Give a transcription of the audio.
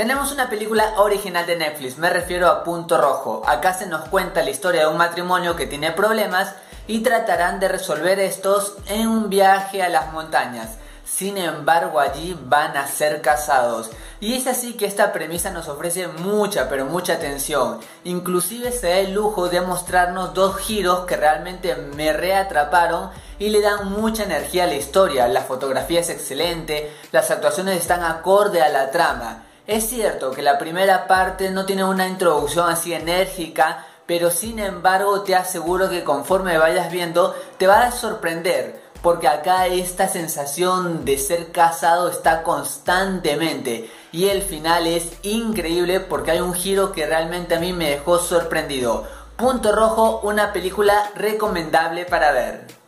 Tenemos una película original de Netflix, me refiero a Punto Rojo. Acá se nos cuenta la historia de un matrimonio que tiene problemas y tratarán de resolver estos en un viaje a las montañas. Sin embargo, allí van a ser casados. Y es así que esta premisa nos ofrece mucha, pero mucha atención. Inclusive se da el lujo de mostrarnos dos giros que realmente me reatraparon y le dan mucha energía a la historia. La fotografía es excelente, las actuaciones están acorde a la trama. Es cierto que la primera parte no tiene una introducción así enérgica, pero sin embargo te aseguro que conforme vayas viendo te va a sorprender porque acá esta sensación de ser casado está constantemente y el final es increíble porque hay un giro que realmente a mí me dejó sorprendido. Punto Rojo, una película recomendable para ver.